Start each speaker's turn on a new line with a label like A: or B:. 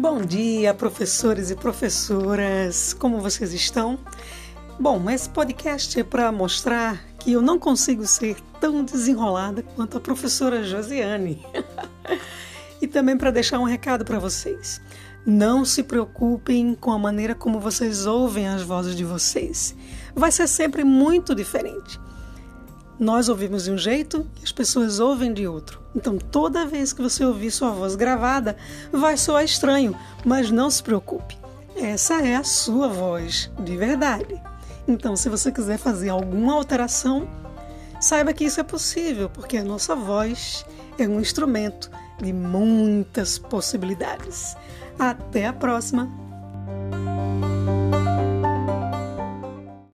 A: Bom dia, professores e professoras. Como vocês estão? Bom, esse podcast é para mostrar que eu não consigo ser tão desenrolada quanto a professora Josiane. e também para deixar um recado para vocês. Não se preocupem com a maneira como vocês ouvem as vozes de vocês. Vai ser sempre muito diferente. Nós ouvimos de um jeito e as pessoas ouvem de outro. Então, toda vez que você ouvir sua voz gravada, vai soar estranho, mas não se preocupe. Essa é a sua voz de verdade. Então, se você quiser fazer alguma alteração, saiba que isso é possível, porque a nossa voz é um instrumento de muitas possibilidades. Até a próxima!